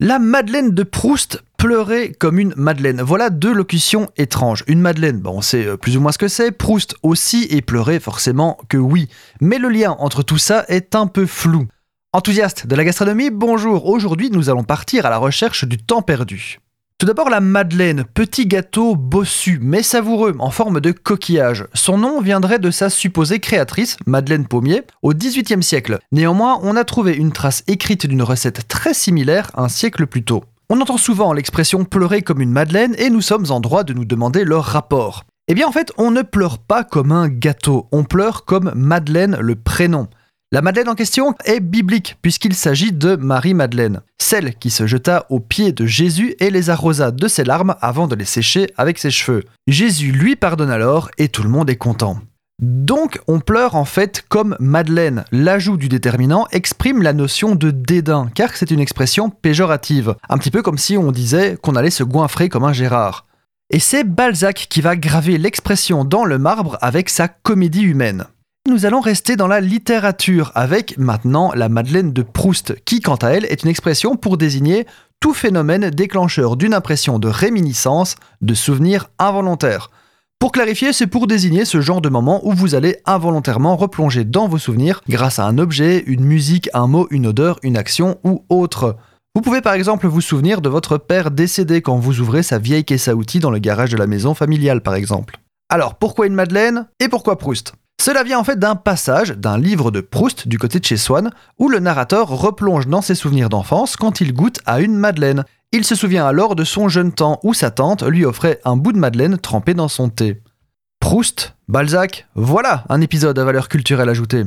La Madeleine de Proust pleurait comme une Madeleine. Voilà deux locutions étranges. Une Madeleine, bon, on sait euh, plus ou moins ce que c'est. Proust aussi, et pleurer forcément que oui. Mais le lien entre tout ça est un peu flou. Enthousiaste de la gastronomie, bonjour. Aujourd'hui, nous allons partir à la recherche du temps perdu. Tout d'abord la madeleine, petit gâteau bossu mais savoureux en forme de coquillage. Son nom viendrait de sa supposée créatrice, Madeleine Pommier, au XVIIIe siècle. Néanmoins, on a trouvé une trace écrite d'une recette très similaire un siècle plus tôt. On entend souvent l'expression pleurer comme une madeleine et nous sommes en droit de nous demander leur rapport. Eh bien en fait, on ne pleure pas comme un gâteau, on pleure comme Madeleine le prénom. La Madeleine en question est biblique, puisqu'il s'agit de Marie-Madeleine, celle qui se jeta aux pieds de Jésus et les arrosa de ses larmes avant de les sécher avec ses cheveux. Jésus lui pardonne alors et tout le monde est content. Donc on pleure en fait comme Madeleine. L'ajout du déterminant exprime la notion de dédain, car c'est une expression péjorative, un petit peu comme si on disait qu'on allait se goinfrer comme un Gérard. Et c'est Balzac qui va graver l'expression dans le marbre avec sa comédie humaine nous allons rester dans la littérature avec maintenant la Madeleine de Proust, qui quant à elle est une expression pour désigner tout phénomène déclencheur d'une impression de réminiscence, de souvenir involontaire. Pour clarifier, c'est pour désigner ce genre de moment où vous allez involontairement replonger dans vos souvenirs grâce à un objet, une musique, un mot, une odeur, une action ou autre. Vous pouvez par exemple vous souvenir de votre père décédé quand vous ouvrez sa vieille caisse à outils dans le garage de la maison familiale par exemple. Alors pourquoi une Madeleine et pourquoi Proust? Cela vient en fait d'un passage d'un livre de Proust du côté de chez Swann, où le narrateur replonge dans ses souvenirs d'enfance quand il goûte à une madeleine. Il se souvient alors de son jeune temps où sa tante lui offrait un bout de madeleine trempé dans son thé. Proust, Balzac, voilà un épisode à valeur culturelle ajoutée.